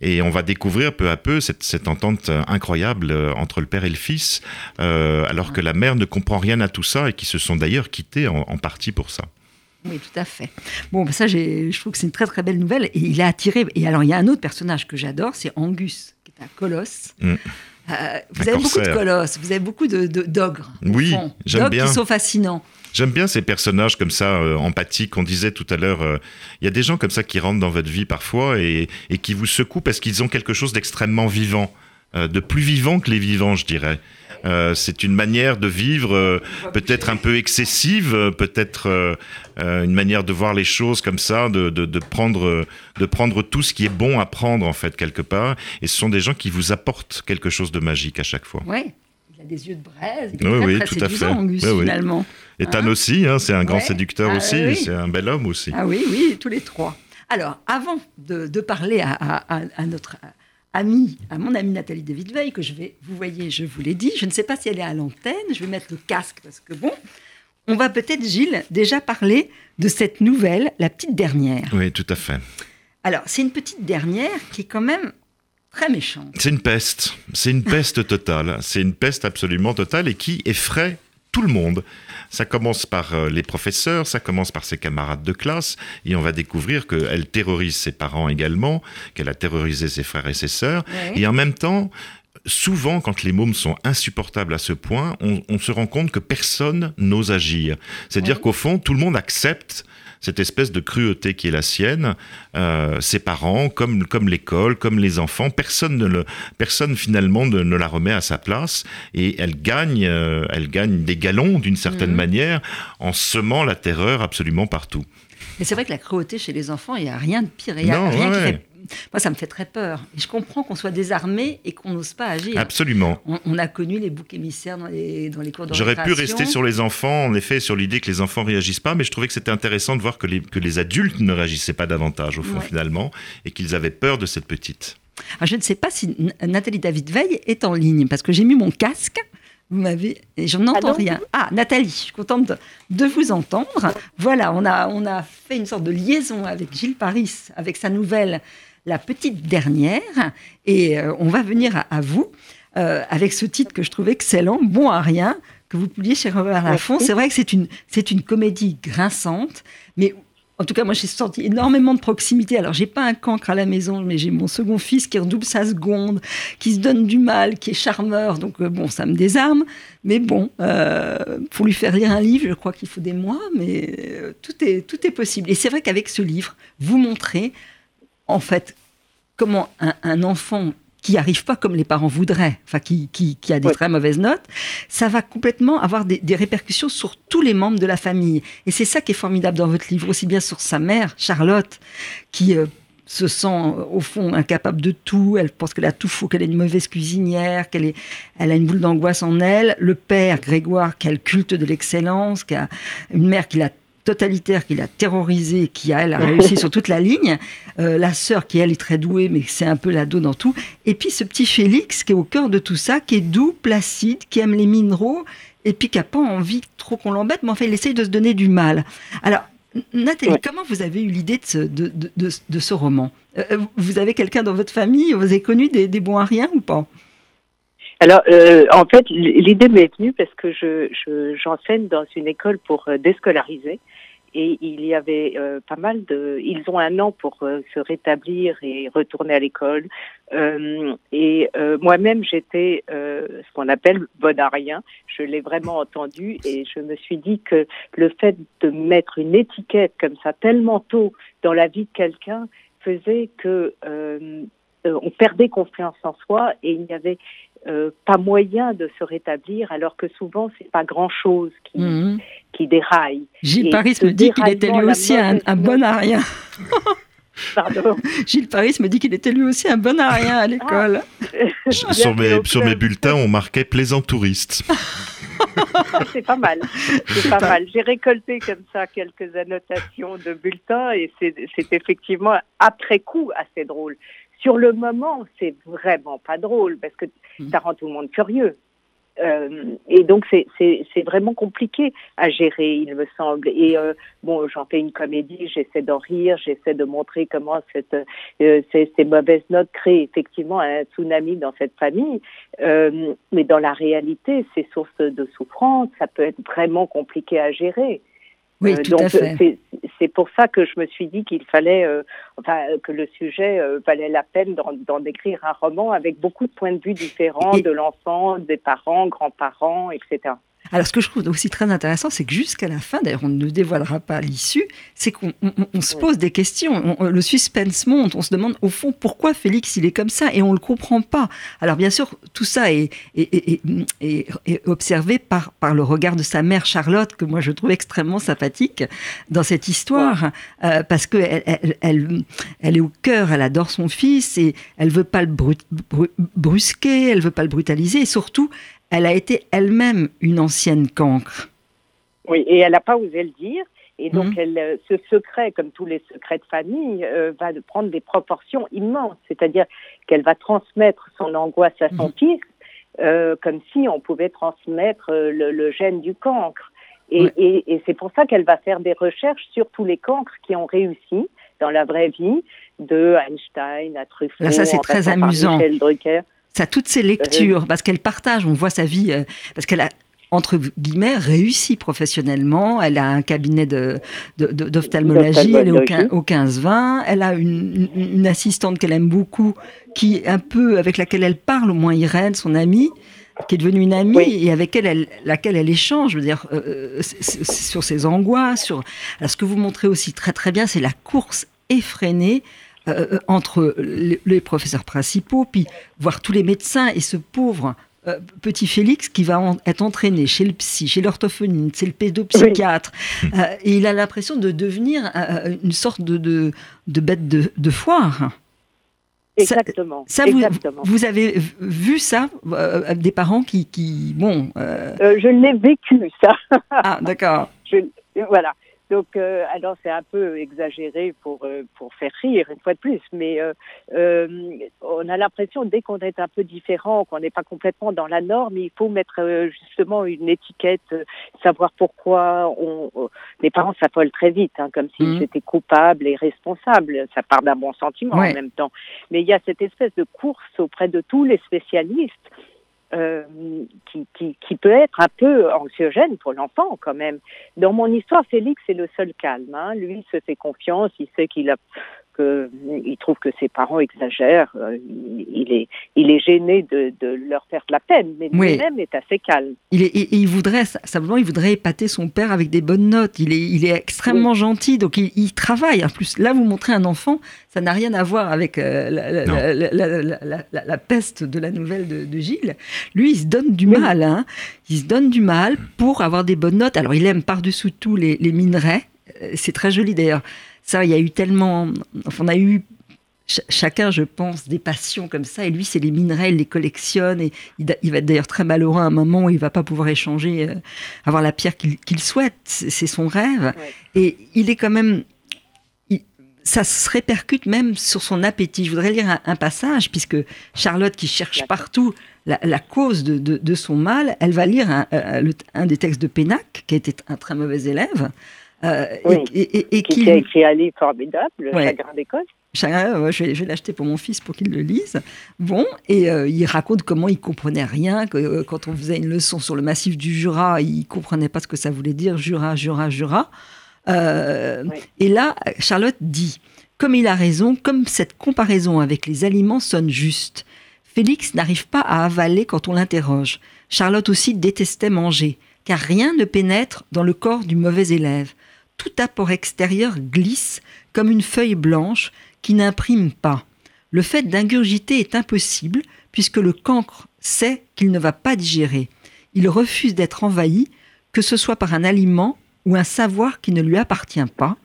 Et on va découvrir peu à peu cette, cette entente incroyable entre le père et le fils, alors que la mère ne comprend rien à tout ça et qui se sont d'ailleurs quittés en en partie pour ça. Oui, tout à fait. Bon, ben ça, je trouve que c'est une très très belle nouvelle. Et il a attiré. Et alors, il y a un autre personnage que j'adore, c'est Angus, qui est un colosse. Mm. Euh, vous avez beaucoup de colosses, vous avez beaucoup de d'ogres. Oui, j'aime bien. qui sont fascinants. J'aime bien ces personnages comme ça, euh, empathiques. On disait tout à l'heure, euh, il y a des gens comme ça qui rentrent dans votre vie parfois et, et qui vous secouent parce qu'ils ont quelque chose d'extrêmement vivant, de plus vivant que les vivants, je dirais. Euh, c'est une manière de vivre euh, peut-être un peu excessive, euh, peut-être une manière de voir les choses comme ça, de, prendre, de prendre tout ce qui est bon à prendre en fait quelque part. Et ce sont des gens qui vous apportent quelque chose de magique à chaque fois. Oui, il a des yeux de braise. Il oui, oui, tout à fait. Angus, finalement. Et Tan hein aussi, hein, c'est un grand séducteur ah, aussi, c'est un bel homme aussi. Ah oui, oui, tous les trois. Alors, avant de, parler à, à notre amie, à mon amie Nathalie David Veil, que je vais, vous voyez, je vous l'ai dit, je ne sais pas si elle est à l'antenne, je vais mettre le casque parce que bon, on va peut-être, Gilles, déjà parler de cette nouvelle, la petite dernière. Oui, tout à fait. Alors, c'est une petite dernière qui est quand même très méchante. C'est une peste, c'est une peste totale, c'est une peste absolument totale et qui effraie tout le monde. Ça commence par euh, les professeurs, ça commence par ses camarades de classe, et on va découvrir qu'elle terrorise ses parents également, qu'elle a terrorisé ses frères et ses sœurs, et en même temps, souvent, quand les mômes sont insupportables à ce point, on, se rend compte que personne n'ose agir. C'est-à-dire qu'au fond, tout le monde accepte cette espèce de cruauté qui est la sienne, euh, ses parents, comme, comme l'école, comme les enfants, personne, ne le, personne finalement ne, la remet à sa place et elle gagne, euh, elle gagne des galons d'une certaine mhm. manière en semant la terreur absolument partout. Et c'est vrai que la cruauté chez les enfants, il n'y a rien de pire. Il y a rien qui fait moi, ça me fait très peur. Et je comprends qu'on soit désarmé et qu'on n'ose pas agir. Absolument. On, a connu les boucs émissaires dans les, dans les cours de J'aurais pu rester sur les enfants, en effet, sur l'idée que les enfants réagissent pas, mais je trouvais que c'était intéressant de voir que les, que les adultes ne réagissaient pas davantage, au fond, finalement, et qu'ils avaient peur de cette petite. Ah, je ne sais pas si Nathalie David Veil est en ligne, parce que j'ai mis mon casque. Vous m'avez. Et je n'entends rien. Ah, Nathalie, je suis contente de, vous entendre. Voilà, on a, on a fait une sorte de liaison avec Gilles Paris, avec sa nouvelle la petite dernière. Et euh, on va venir à, vous euh, avec ce titre que je trouve excellent, Bon à rien, que vous publiez chez Robert Laffont. C'est vrai que c'est une, c'est une comédie grinçante, mais en tout cas, moi, j'ai senti énormément de proximité. Alors, j'ai pas un cancre à la maison, mais j'ai mon second fils qui redouble sa seconde, qui se donne du mal, qui est charmeur. Donc, euh, bon, ça me désarme. Mais bon, pour lui faire lire un livre, je crois qu'il faut des mois, mais tout, est, tout est possible. Et c'est vrai qu'avec ce livre, vous montrez en fait, comment un, enfant qui n'arrive pas comme les parents voudraient, enfin qui, a des très mauvaises notes, ça va complètement avoir des, répercussions sur tous les membres de la famille. Et c'est ça qui est formidable dans votre livre, aussi bien sur sa mère, Charlotte, qui euh, se sent au fond incapable de tout, elle pense qu'elle a tout faux, qu'elle est une mauvaise cuisinière, qu'elle est, elle a une boule d'angoisse en elle, le père, Grégoire, qui a le culte de l'excellence, qui a une mère qui l'a totalitaire qui l'a terrorisé, qui a, elle, a réussi sur toute la [LAUGHS] ligne, euh, la sœur qui, elle, est très douée, mais c'est un peu la dos dans tout, et puis ce petit Félix qui est au cœur de tout ça, qui est doux, placide, qui aime les minéraux, et puis qui n'a pas envie trop qu'on l'embête, mais en fait, il essaye de se donner du mal. Alors, Nathalie, comment vous avez eu l'idée de ce, de, de, ce roman? Euh, Vous avez quelqu'un dans votre famille? Vous avez connu des, des bons à rien ou pas? Alors, euh, en fait, l'idée m'est venue parce que je, j'enseigne dans une école pour euh, déscolariser et il y avait euh, pas mal de. Ils ont un an pour se rétablir et retourner à l'école. et moi-même, j'étais ce qu'on appelle bonne à rien. Je l'ai vraiment entendu et je me suis dit que le fait de mettre une étiquette comme ça tellement tôt dans la vie de quelqu'un faisait que on perdait confiance en soi et il y avait euh, pas moyen de se rétablir, alors que souvent c'est pas grand chose qui, mhm. qui déraille. Gilles Paris me dit qu'il était lui aussi un, bon à rien. [LAUGHS] Pardon. Gilles Paris me dit qu'il était lui aussi un bon à rien à l'école. Ah. sur, mes, sur mes bulletins, on marquait plaisant touriste. [LAUGHS] c'est pas mal. C'est pas mal. J'ai récolté comme ça quelques annotations de bulletins et c'est effectivement après coup assez drôle. Sur le moment, c'est vraiment pas drôle parce que mm. ça rend tout le monde curieux. Euh, et donc c'est vraiment compliqué à gérer, il me semble. Et euh, bon, j'en fais une comédie, j'essaie d'en rire, j'essaie de montrer comment cette, euh, ces, ces, mauvaises notes créent effectivement un tsunami dans cette famille. Mais dans la réalité, c'est source de souffrance, ça peut être vraiment compliqué à gérer. Oui, euh, à fait. C'est pour ça que je me suis dit qu'il fallait, euh, enfin, que le sujet euh, valait la peine d'en décrire un roman avec beaucoup de points de vue différents de l'enfant, des parents, grands-parents, etc. Alors, ce que je trouve aussi très intéressant, c'est que jusqu'à la fin, d'ailleurs, on ne dévoilera pas l'issue, c'est qu'on se pose des questions. le suspense monte. On se demande, au fond, pourquoi Félix, il est comme ça et on ne le comprend pas. Alors, bien sûr, tout ça est, observé par, par le regard de sa mère, Charlotte, que moi, je trouve extrêmement sympathique dans cette histoire, euh, parce qu'elle elle, elle, est au cœur, elle adore son fils et elle veut pas le brusquer, elle veut pas le brutaliser et surtout, elle a été elle-même une ancienne cancre. Oui, et elle n'a pas osé le dire. Et donc, elle, euh, ce secret, comme tous les secrets de famille, euh, va prendre des proportions immenses. C'est-à-dire qu'elle va transmettre son angoisse à son mhm. fils, euh, comme si on pouvait transmettre le, gène du cancre. Et, c'est pour ça qu'elle va faire des recherches sur tous les cancres qui ont réussi dans la vraie vie, de Einstein à Truffaut. ça, c'est très amusant. Ça, toutes ces lectures, parce qu'elle partage, on voit sa vie, euh, parce qu'elle a entre guillemets, réussie professionnellement. Elle a un cabinet d'ophtalmologie, de, elle est au, 15-20. Elle a une, une assistante qu'elle aime beaucoup, qui un peu avec laquelle elle parle, au moins Irène, son amie qui est devenue une amie et avec elle, laquelle elle échange, je veux dire, euh, euh, sur ses angoisses. Sur... Alors, ce que vous montrez aussi très très bien, c'est la course effrénée euh, entre les, professeurs principaux, puis voir tous les médecins et ce pauvre petit Félix qui va être entraîné chez le psy, chez l'orthophoniste, chez le pédopsychiatre. et il a l'impression de devenir une sorte de, de, bête de, de foire. Exactement. Ça, vous, avez vu ça, euh, des parents qui, qui bon. Euh... euh je l'ai vécu ça. ah, d'accord. voilà. Donc, euh, alors c'est un peu exagéré pour euh, pour faire rire une fois de plus, mais euh, on a l'impression dès qu'on est un peu différent, qu'on n'est pas complètement dans la norme, il faut mettre justement une étiquette, savoir pourquoi. On, les parents s'affolent très vite, hein, comme s'ils mmh. étaient coupables et responsables. Ça part d'un bon sentiment en même temps, mais il y a cette espèce de course auprès de tous les spécialistes euh, qui, peut être un peu anxiogène pour l'enfant quand même. Dans mon histoire, Félix est le seul calme. Hein. Lui, il se fait confiance, il sait qu'il a il trouve que ses parents exagèrent. Euh, il est, il est gêné de, leur faire de la peine, mais lui-même est assez calme. Il, est, il voudrait, simplement, il voudrait épater son père avec des bonnes notes. Il est, il est extrêmement gentil, donc il, travaille. En plus, là, vous montrez un enfant, ça n'a rien à voir avec euh, la, peste de la nouvelle de, Gilles. Lui, il se donne du mal. Hein. Il se donne du mal pour avoir des bonnes notes. Alors, il aime par-dessous tout les, les minerais. Euh, c'est très joli d'ailleurs. Ça, il y a eu tellement. on a eu chacun, je pense, des passions comme ça. Et lui, c'est les minerais, il les collectionne. Et il, va être d'ailleurs très malheureux à un moment où il va pas pouvoir échanger, euh, avoir la pierre qu'il souhaite. C'est son rêve. Et il est quand même. ça se répercute même sur son appétit. Je voudrais lire un, passage, puisque Charlotte, qui cherche partout la, cause de, son mal, elle va lire un, un, des textes de Pénac, qui était un très mauvais élève. Euh, et, qui, a écrit un livre formidable, La Grande École. je vais, l'acheter pour mon fils pour qu'il le lise. Bon, et euh, il raconte comment il comprenait rien, que euh, quand on faisait une leçon sur le massif du Jura, il comprenait pas ce que ça voulait dire, Jura, Jura, Jura. Et là, Charlotte dit, comme il a raison, comme cette comparaison avec les aliments sonne juste, Félix n'arrive pas à avaler quand on l'interroge. Charlotte aussi détestait manger, car rien ne pénètre dans le corps du mauvais élève tout apport extérieur glisse comme une feuille blanche qui n'imprime pas. Le fait d'ingurgiter est impossible puisque le cancre sait qu'il ne va pas digérer. Il refuse d'être envahi, que ce soit par un aliment ou un savoir qui ne lui appartient pas.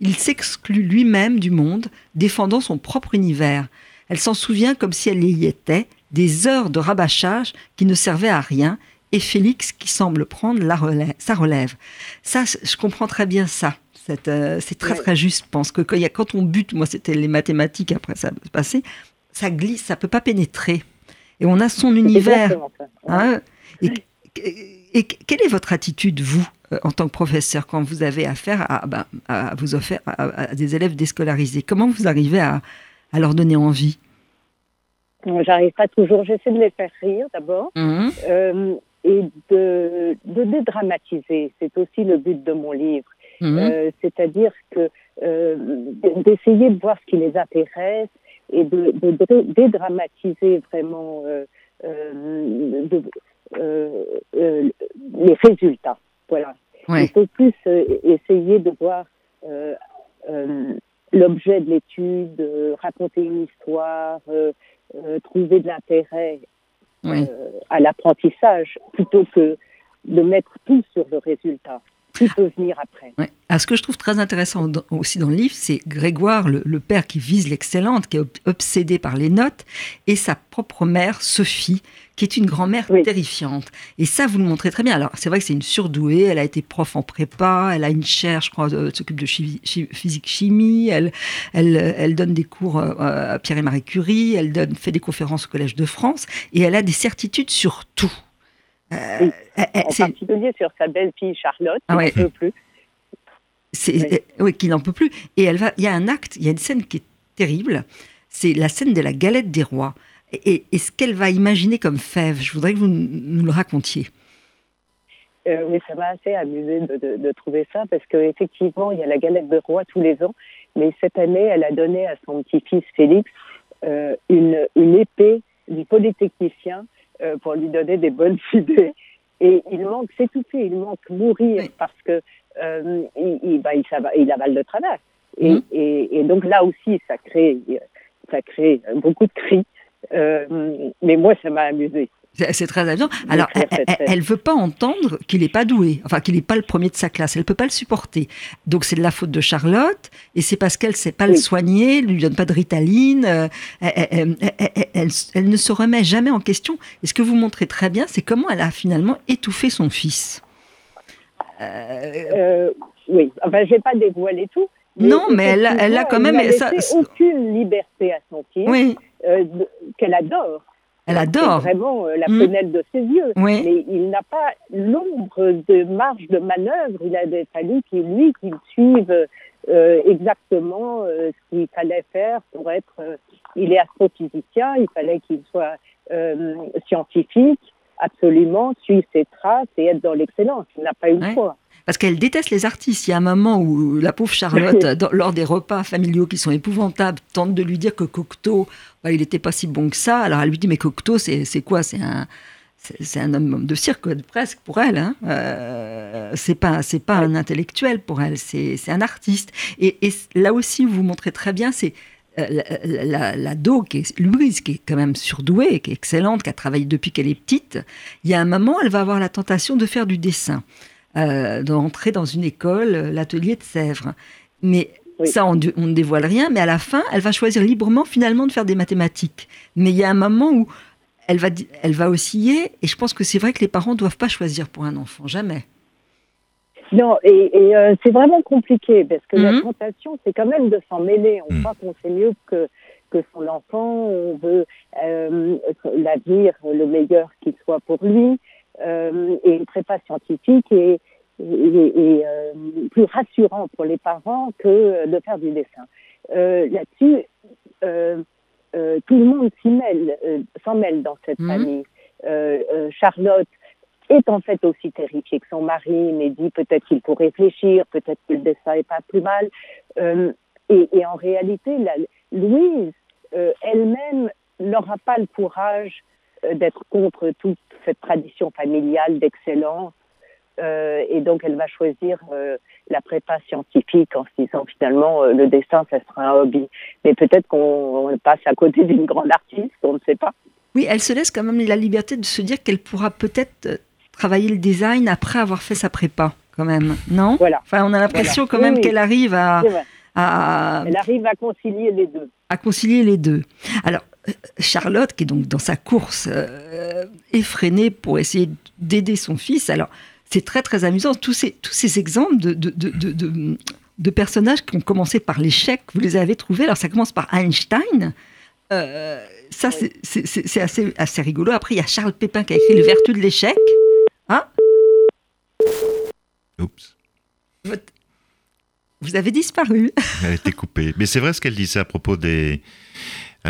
Il s'exclut lui-même du monde, défendant son propre univers. Elle s'en souvient comme si elle y était, des heures de rabâchage qui ne servaient à rien et Félix qui semble prendre la relève, sa relève. Ça, je comprends très bien ça. Euh, c'est très très juste. Je pense que quand, y a, quand on bute, moi c'était les mathématiques, après ça passé, ça glisse, ça peut pas pénétrer. Et on a son univers. Hein? et, quelle est votre attitude, vous, euh, en tant que professeur, quand vous avez affaire à, ben, à, vous offrir à, des élèves déscolarisés? Comment vous arrivez à, leur donner envie? J'arrive pas toujours, j'essaie de les faire rire d'abord. Mmh. Euh, et de, de dédramatiser. C'est aussi le but de mon livre. Mhm. Euh, C'est-à-dire que euh, d'essayer de voir ce qui les intéresse et de, de, dédramatiser vraiment euh, les résultats. Voilà. Il faut plus essayer de voir l'objet de l'étude, raconter une histoire, trouver de l'intérêt euh, à l'apprentissage plutôt que de mettre tout sur le résultat. Tout peut venir après. Ah, ce que je trouve très intéressant aussi dans le livre, c'est Grégoire, le, père qui vise l'excellente, qui est obsédé par les notes, et sa propre mère, Sophie, qui est une grand-mère terrifiante. Et ça, vous le montrez très bien. Alors, c'est vrai que c'est une surdouée, elle a été prof en prépa, elle a une chaire, je crois, euh, s'occupe de physique-chimie, elle, elle, elle donne des cours euh, à Pierre et Marie Curie, elle donne, fait des conférences au Collège de France, et elle a des certitudes sur tout. Euh, en particulier sur sa belle-fille Charlotte, qui ah n'en peut plus. Oui. qui n'en peut plus. Et elle va, il y a un acte, il y a une scène qui est terrible, c'est la scène de la galette des rois et, ce qu'elle va imaginer comme fève. Je voudrais que vous nous le racontiez. Euh, oui, ça m'a assez amusé de, de, trouver ça parce qu'effectivement, il y a la galette de roi tous les ans, mais cette année, elle a donné à son petit-fils Félix euh, une, une épée du polytechnicien euh, pour lui donner des bonnes [LAUGHS] idées. Et il manque s'étouffer, il manque mourir parce que euh, il, il, bah, il, il, avale. Et, mmh. et, et, donc là aussi, ça crée, ça crée beaucoup de cris. Euh, mais moi, ça m'a amusé. C'est très amusant. Alors, elle ne veut pas entendre qu'il n'est pas doué, enfin qu'il n'est pas le premier de sa classe. Elle ne peut pas le supporter. Donc, c'est de la faute de Charlotte, et c'est parce qu'elle ne sait pas le soigner, ne lui donne pas de ritaline, euh, elle, elle, ne se remet jamais en question. Et ce que vous montrez très bien, c'est comment elle a finalement étouffé son fils. Euh... oui, enfin, je vais pas dévoiler tout. non, mais elle, elle a quand même... Elle n'a aucune liberté à son fils, oui. euh, qu'elle adore. Elle adore. vraiment euh, la fenêtre de ses yeux. Oui. Mais il n'a pas l'ombre de marge de manœuvre. Il a fallu qu'il lui qu'il suive euh, exactement euh, ce qu'il fallait faire pour être. Euh, il est astrophysicien. Il fallait qu'il soit euh, scientifique, absolument, suivre ses traces et être dans l'excellence. Il n'a pas eu le choix parce qu'elle déteste les artistes. Il y a un moment où la pauvre Charlotte, dans, lors des repas familiaux qui sont épouvantables, tente de lui dire que Cocteau, bah, il n'était pas si bon que ça. Alors elle lui dit, mais Cocteau, c'est quoi? C'est un c'est un homme de cirque presque pour elle. Hein. Euh, c'est pas c'est pas un intellectuel pour elle, c'est un artiste. Et, et, là aussi, vous montrez très bien, c'est euh, la, la, la, Do, qui est Louise, qui est quand même surdouée, qui est excellente, qui a travaillé depuis qu'elle est petite. Il y a un moment, elle va avoir la tentation de faire du dessin euh, d'entrer dans une école, euh, l'atelier de Sèvres. Mais oui. ça, on, on, ne dévoile rien, mais à la fin, elle va choisir librement finalement de faire des mathématiques. Mais il y a un moment où elle va, elle va osciller, et je pense que c'est vrai que les parents ne doivent pas choisir pour un enfant, jamais. Non, et, et euh, c'est vraiment compliqué, parce que mm -hmm. la tentation, c'est quand même de s'en mêler. On mm -hmm. croit qu'on sait mieux que, que son enfant, on veut euh, l'avenir le meilleur qu'il soit pour lui euh, et une prépa scientifique est, est, est euh, plus rassurant pour les parents que de faire du dessin. Euh, Là-dessus, tout le monde s'y mêle, s'en mêle dans cette mmh. famille. Charlotte est en fait aussi terrifiée que son mari, mais dit peut-être qu'il faut réfléchir, peut-être que le dessin est pas plus mal. Et, et, en réalité, la, Louise elle-même n'aura pas le courage d'être contre toute cette tradition familiale d'excellence. Euh, et donc, elle va choisir euh, la prépa scientifique en se disant finalement, euh, le dessin, ça sera un hobby. Mais peut-être qu'on passe à côté d'une [LAUGHS] grande artiste, on ne sait pas. Oui, elle se laisse quand même la liberté de se dire qu'elle pourra peut-être euh, travailler le design après avoir fait sa prépa, quand même, non? Voilà. Enfin, on a l'impression voilà. quand même oui, qu'elle arrive à, à... Elle arrive à concilier les deux. À concilier les deux. Alors, Charlotte, qui est donc dans sa course euh, effrénée pour essayer d'aider son fils. Alors, c'est très très amusant. Tous ces, tous ces exemples de, de, de, personnages qui ont commencé par l'échec, vous les avez trouvés. Alors, ça commence par Einstein. Euh, ça, c'est assez, assez rigolo. Après, il y a Charles Pépin qui a écrit Les Vertus de l'échec. Hein Oups. Vous avez disparu. Elle a été coupée. Mais c'est vrai ce qu'elle disait à propos des,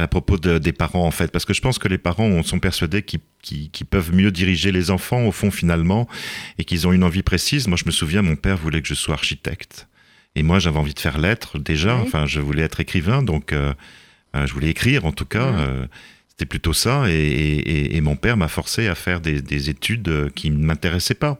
à propos de, des parents en fait, parce que je pense que les parents sont persuadés qu'ils qu qu peuvent mieux diriger les enfants au fond finalement, et qu'ils ont une envie précise. Moi je me souviens, mon père voulait que je sois architecte, et moi j'avais envie de faire lettres déjà, oui. enfin je voulais être écrivain, donc euh, euh, je voulais écrire en tout cas. Oui. Euh, c'était plutôt ça, et, et, et mon père m'a forcé à faire des, des études qui ne m'intéressaient pas.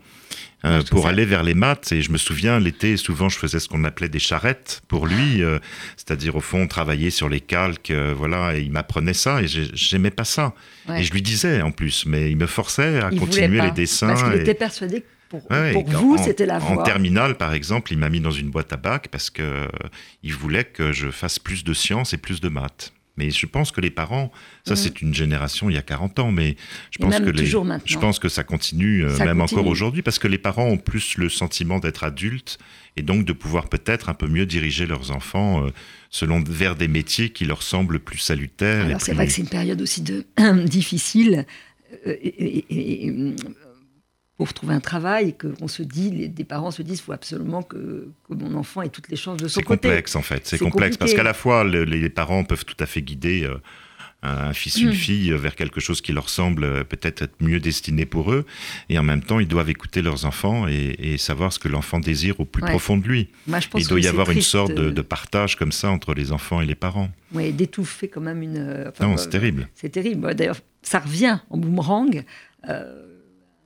Euh, pour aller vers les maths. Et je me souviens, l'été, souvent, je faisais ce qu'on appelait des charrettes pour lui, euh, c'est-à-dire, au fond, travailler sur les calques, euh, voilà, et il m'apprenait ça, et j'aimais pas ça. Ouais. Et je lui disais, en plus, mais il me forçait à il continuer les dessins. Parce qu'il et... était persuadé que pour, ouais, pour vous, c'était la voie. En terminale, par exemple, il m'a mis dans une boîte à bac parce que il voulait que je fasse plus de sciences et plus de maths. Mais je pense que les parents, ça mmh. c'est une génération il y a 40 ans, mais je pense que les, je pense que ça continue euh, ça même continue. encore aujourd'hui parce que les parents ont plus le sentiment d'être adultes et donc de pouvoir peut-être un peu mieux diriger leurs enfants euh, selon vers des métiers qui leur semblent plus salutaires. Alors c'est vrai que c'est une période aussi de [CLEARS THROAT] difficile. Euh, et, et, et, pour trouver un travail et qu'on se dit, les, des parents se disent, il faut absolument que, que, mon enfant ait toutes les chances de son côté. C'est complexe en fait, c'est complexe compliqué. parce qu'à la fois le, les parents peuvent tout à fait guider euh, un fils, une Mm. fille vers quelque chose qui leur semble euh, peut-être être mieux destiné pour eux. Et en même temps, ils doivent écouter leurs enfants et, et savoir ce que l'enfant désire au plus Ouais. profond de lui. Moi, je pense Il doit y avoir une sorte de, euh, de partage comme ça entre les enfants et les parents. ouais, d'étouffer quand même une. euh, enfin, Non, euh, c'est terrible. C'est terrible. D'ailleurs, ça revient en boomerang. Euh,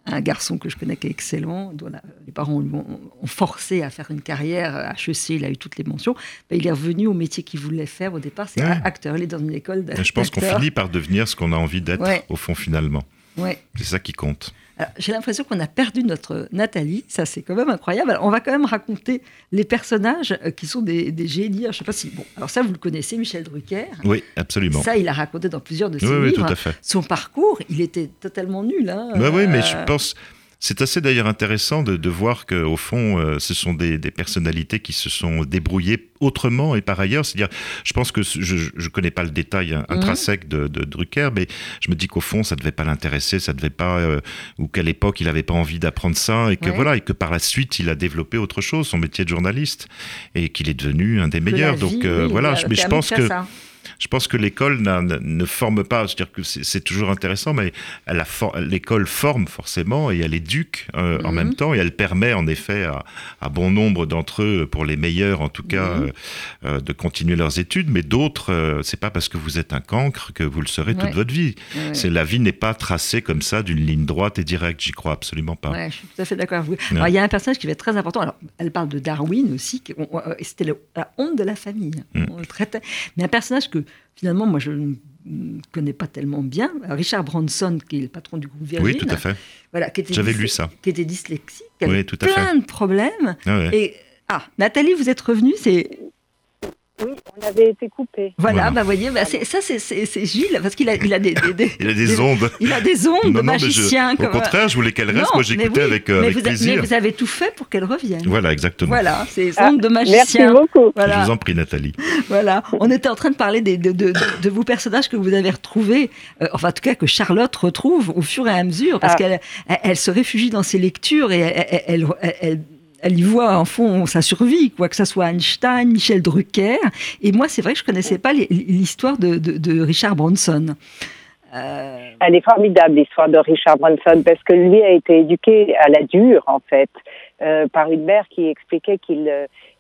un garçon que je connais qui est excellent, dont les parents l'ont- ont forcé à faire une carrière à HEC, il a eu toutes les mentions. Ben, il est revenu au métier qu'il voulait faire au départ, c'est Ouais. acteur. Il est dans une école Et je pense qu'on finit par devenir ce qu'on a envie d'être Ouais. au fond finalement. Ouais. C'est ça qui compte. J'ai l'impression qu'on a perdu notre Nathalie, ça c'est quand même incroyable. Alors, on va quand même raconter les personnages euh, qui sont des, des génies. Alors, Je sais pas si. Bon, alors ça vous le connaissez, Michel Drucker. Oui, absolument. Ça, il a raconté dans plusieurs de ses Oui, oui, livres. tout à fait. Son parcours, il était totalement nul. Hein. Bah oui, mais je Euh, pense. C'est assez d'ailleurs intéressant de, de voir qu'au fond, euh, ce sont des, des personnalités qui se sont débrouillées autrement et par ailleurs. C'est-à-dire, je pense que je ne connais pas le détail Mhm. intrinsèque de, de Drucker, mais je me dis qu'au fond, ça ne devait pas l'intéresser, ça devait pas, euh, ou qu'à l'époque, il n'avait pas envie d'apprendre ça, et que Ouais. voilà, et que par la suite, il a développé autre chose, son métier de journaliste, et qu'il est devenu un des meilleurs. vie, Donc euh, oui, voilà, mais je pense que ça. Je pense que l'école ne forme pas, c'est-à-dire que c'est toujours intéressant, mais for- l'école forme forcément et elle éduque euh, en Mhm. même temps et elle permet en effet à, à bon nombre d'entre eux, pour les meilleurs en tout cas, Mhm. euh, euh, de continuer leurs études, mais d'autres, euh, c'est pas parce que vous êtes un cancre que vous le serez toute votre vie. Ouais. C'est la vie n'est pas tracée comme ça d'une ligne droite et directe, j'y crois absolument pas. Ouais, je suis tout à fait d'accord avec vous. Alors, il y a un personnage qui va être très important. Alors, elle parle de Darwin aussi, c'était la honte de la famille. Mm. On le traitait. Mais un personnage que finalement, moi, je ne connais pas tellement bien. Richard Branson, qui est le patron du groupe Virgin. Oui, tout à fait. Voilà, qui était J'avais lu ça. Qui était dyslexique, qui Oui, avait tout à plein de problèmes. Ah ouais. Et ah, Nathalie, vous êtes revenue, c'est Oui, on avait été coupé. voilà, Voilà. bah voyez, bah, c'est- ça c'est c'est- c'est Gilles parce qu'il a il a des, des- des- Il a des des- ondes. [LAUGHS] il a des ondes de Non, non, mais je- magicien. au comme- contraire, je voulais qu'elle reste. Non, Moi, j'écoutais oui, avec, euh, mais avec vous a- plaisir. mais vous avez tout fait pour qu'elle revienne. Voilà, exactement. Voilà, c'est Ah, ondes de Merci magicien. beaucoup. Voilà. Je vous en prie, Nathalie. Voilà, on était en train de parler des- de, de, de, de vos personnages que vous avez retrouvés, euh, enfin en tout cas que Charlotte retrouve au fur et à mesure, parce Ah. qu'elle elle, elle se réfugie dans ses lectures et elle, elle, elle, elle- y voit en fond sa survie, quoi que ça soit Einstein, Michel Drucker. Et moi, c'est vrai que je connaissais pas l'histoire de, Richard Branson. Euh, Elle est formidable, l'histoire de Richard Branson, parce que lui a été éduqué à la dure, en fait, euh, par une mère qui expliquait qu'il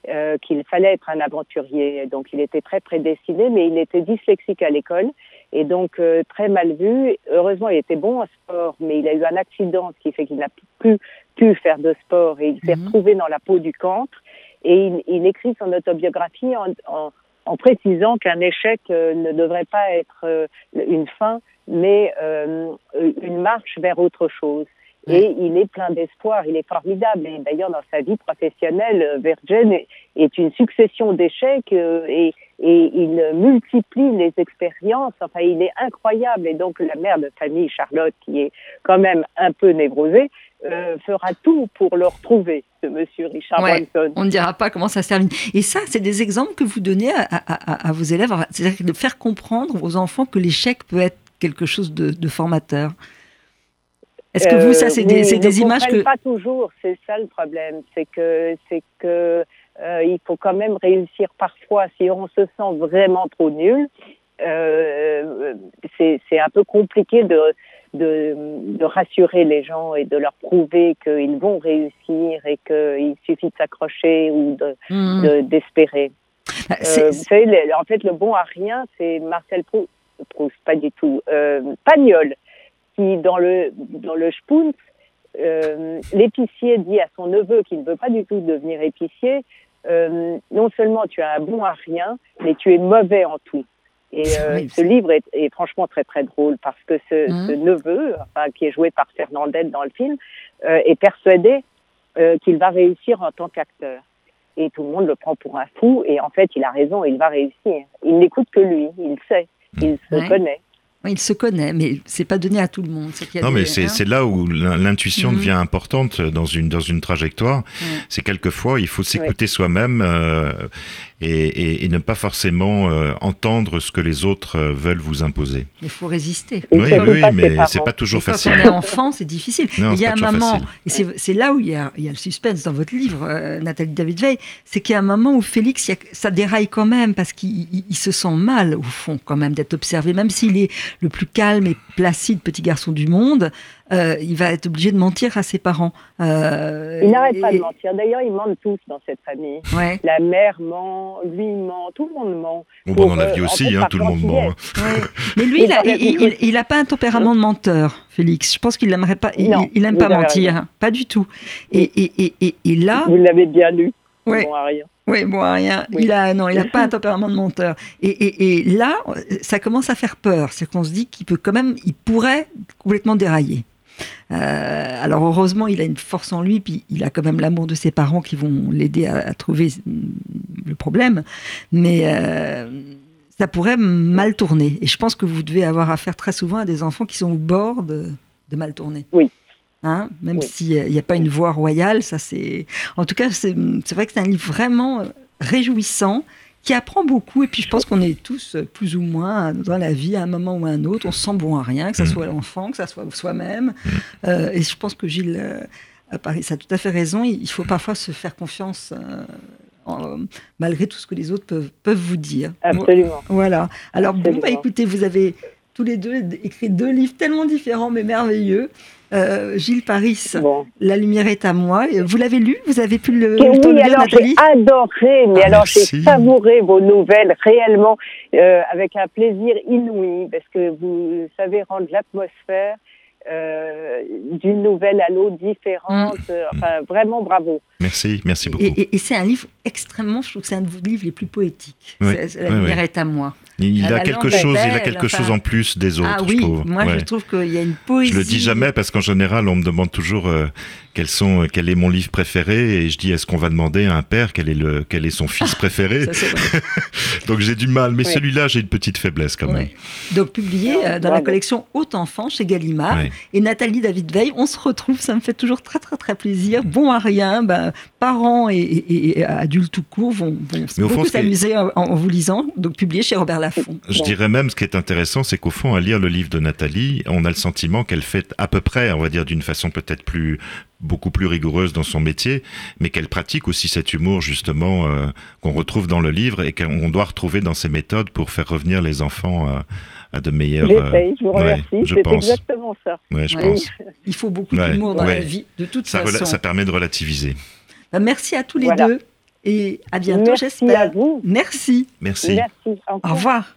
euh, qu'il fallait être un aventurier. Donc, il était très prédestiné, mais il était dyslexique à l'école et donc très mal vu. Heureusement, il était bon en sport, mais il a eu un accident, qui fait qu'il n'a plus pu faire de sport et il s'est Mhm. retrouvé dans la peau du cancre. Et il, il écrit son autobiographie en, en, en précisant qu'un échec euh, ne devrait pas être euh, une fin, mais euh, une marche vers autre chose. Et il est plein d'espoir, il est formidable. Et d'ailleurs, dans sa vie professionnelle, euh, Virgin est, une succession d'échecs euh, et, et il multiplie les expériences. Enfin, il est incroyable. Et donc, la mère de famille, Charlotte, qui est quand même un peu névrosée, euh, fera tout pour le retrouver, ce monsieur Richard Ouais. Branson. on ne dira pas comment ça se termine. Et ça, c'est des exemples que vous donnez à, à- à- à vos élèves, c'est-à-dire de faire comprendre aux enfants que l'échec peut être quelque chose de, de formateur. Est-ce que vous, ça, c'est Euh, des, oui, c'est des images que... pas toujours, c'est ça le problème, c'est que c'est que euh, il faut quand même réussir parfois si on se sent vraiment trop nul. Euh, c'est c'est un peu compliqué de, de de rassurer les gens et de leur prouver qu'ils vont réussir et qu'il suffit de s'accrocher ou de Hmm. de- d'espérer. Bah, Euh, vous savez, en fait, le bon à rien, c'est Marcel Proust, Proust, pas du tout, euh, Pagnol, qui dans le dans le euh, l'épicier dit à son neveu qui ne veut pas du tout devenir épicier, euh, non seulement tu as un bon à rien, mais tu es mauvais en tout. Et euh, Oui. ce livre est, est franchement très très drôle parce que ce, ce neveu, enfin, qui est joué par Fernandette dans le film, euh, est persuadé euh, qu'il va réussir en tant qu'acteur. Et tout le monde le prend pour un fou. Et en fait, il a raison, il va réussir. Il n'écoute que lui, il sait, il se Ouais. connaît. Il se connaît, mais c'est pas donné à tout le monde. non, mais c'est hein. là où l'intuition mhm. devient importante dans une, dans une trajectoire. C'est quelquefois, il faut s'écouter soi-même euh, et, et, ne pas forcément euh, entendre ce que les autres euh, veulent vous imposer. Il faut résister. Oui, oui, mais c'est pas toujours facile. Quand on est enfant, c'est difficile. il y a un moment, et c'est là où il y, a, il y, a, le suspense dans votre livre, Nathalie David Veil, c'est qu'il y a un moment où Félix, ça déraille quand même parce qu'il se sent mal au fond quand même d'être observé, même s'il est le plus calme et placide petit garçon du monde, euh, il va être obligé de mentir à ses parents. Euh, il n'arrête pas de mentir. D'ailleurs, ils mentent tous dans cette famille. La mère ment, lui ment, tout le monde ment. Bon, dans la vie euh, aussi, hein, tout le monde ment. Hein. Mais lui, il n'a pas un tempérament de menteur, Félix. Je pense qu'il n'aimerait pas. Il, n'aime pas mentir, pas du tout. Et, et, là. Vous l'avez bien lu. Bon à rien. Oui, bon, rien. Il a, non, il n'a pas un [LAUGHS] tempérament de menteur. Et, là, ça commence à faire peur. C'est qu'on se dit qu'il peut quand même, il pourrait complètement dérailler. Euh, alors heureusement, il a une force en lui, puis il a quand même l'amour de ses parents qui vont l'aider à, trouver le problème. Mais euh, ça pourrait mal tourner. Et je pense que vous devez avoir affaire très souvent à des enfants qui sont au bord de, de mal tourner. Oui, Hein, même s'il n'y a pas une voix royale, ça c'est. En tout cas, c'est vrai que c'est un livre vraiment euh, réjouissant qui apprend beaucoup. Et puis, je pense qu'on est tous euh, plus ou moins dans la vie à un moment ou à un autre. On se sent bon à rien, que ce mm. soit l'enfant, que ce soit soi-même. Mm. Euh, et je pense que Gilles à Paris, ça a tout à fait raison. Il faut parfois se faire confiance. malgré tout ce que les autres peuvent, peuvent vous dire. Absolument. Voilà. Alors, bon, bah, écoutez, vous avez tous les deux écrit deux livres tellement différents mais merveilleux. Euh, Gilles Paris, La lumière est à moi. Vous l'avez lu? Vous avez pu le, oui, lire, alors j'ai adoré, mais ah, alors j'ai savouré vos nouvelles réellement euh, avec un plaisir inouï parce que vous savez rendre l'atmosphère euh, d'une nouvelle à l'autre différente. Mm. Enfin, vraiment bravo. Merci, merci beaucoup. Et, c'est un livre extrêmement, je trouve que c'est un de vos livres les plus poétiques. la lumière est à moi. Il, a quelque chose, il a quelque chose en plus des autres. Ah oui, je trouve. moi je trouve qu'il y a une poésie. Je le dis jamais parce qu'en général on me demande toujours euh, quels sont, quel est mon livre préféré et je dis est-ce qu'on va demander à un père quel est le, quel est son [LAUGHS] fils préféré. [LAUGHS] Donc j'ai du mal, mais celui-là j'ai une petite faiblesse quand même. Donc publié euh, dans la collection Haute Enfant chez Gallimard et Nathalie David Veil, on se retrouve, ça me fait toujours très très très plaisir. Bon à rien, ben, parents et, adultes tout court vont, vont beaucoup s'amuser en, vous lisant. Donc publié chez Robert Laffont. Je dirais même ce qui est intéressant, c'est qu'au fond, à lire le livre de Nathalie, on a le sentiment qu'elle fait à peu près, on va dire d'une façon peut-être plus beaucoup plus rigoureuse dans son métier, mais qu'elle pratique aussi cet humour justement euh, qu'on retrouve dans le livre et qu'on doit retrouver dans ses méthodes pour faire revenir les enfants à, à de meilleurs. Euh, je vous remercie. c'est exactement ça. je pense. [LAUGHS] Il faut beaucoup d'humour dans la vie, de toute ça façon. Ça permet de relativiser. Bah, merci à tous les deux et à bientôt, j'espère. Merci à vous. Merci. Merci. Merci. Au revoir.